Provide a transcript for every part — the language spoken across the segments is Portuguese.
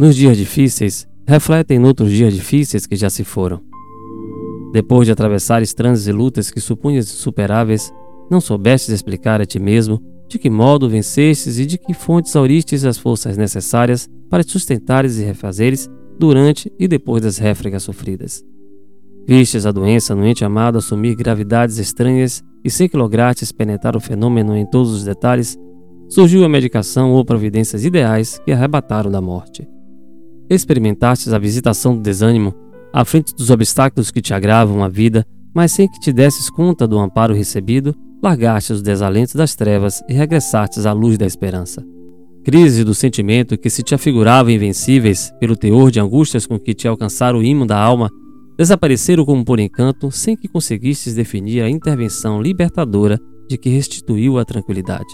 Nos dias difíceis, refletem noutros dias difíceis que já se foram. Depois de atravessar trânsitos e lutas que supunhas insuperáveis, não soubestes explicar a ti mesmo de que modo vencestes e de que fontes auristes as forças necessárias para te sustentares e refazeres durante e depois das réfragas sofridas. Vistes a doença no ente amado assumir gravidades estranhas e sem que lograstes penetrar o fenômeno em todos os detalhes, surgiu a medicação ou providências ideais que arrebataram da morte. Experimentastes a visitação do desânimo à frente dos obstáculos que te agravam a vida, mas sem que te desses conta do amparo recebido, largastes os desalentos das trevas e regressastes à luz da esperança. Crise do sentimento que se te afigurava invencíveis pelo teor de angústias com que te alcançara o imo da alma, desapareceram como por encanto sem que conseguistes definir a intervenção libertadora de que restituiu a tranquilidade.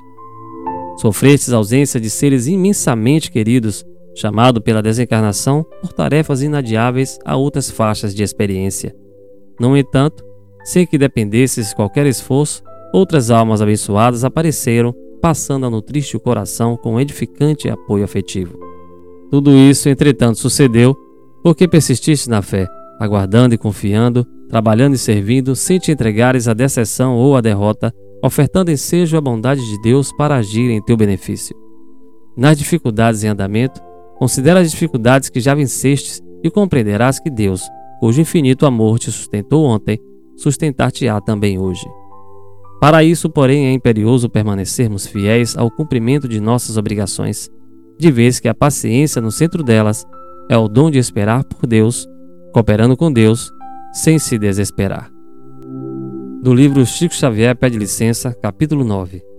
Sofrestes a ausência de seres imensamente queridos, chamado pela desencarnação por tarefas inadiáveis a outras faixas de experiência. No entanto, sem que dependesses qualquer esforço, Outras almas abençoadas apareceram, passando a nutrir-te o coração com um edificante apoio afetivo. Tudo isso, entretanto, sucedeu porque persististe na fé, aguardando e confiando, trabalhando e servindo, sem te entregares à decepção ou à derrota, ofertando ensejo a bondade de Deus para agir em teu benefício. Nas dificuldades em andamento, considera as dificuldades que já vencestes e compreenderás que Deus, cujo infinito amor te sustentou ontem, sustentar-te-á também hoje. Para isso, porém, é imperioso permanecermos fiéis ao cumprimento de nossas obrigações, de vez que a paciência no centro delas é o dom de esperar por Deus, cooperando com Deus, sem se desesperar. Do livro Chico Xavier Pede Licença, capítulo 9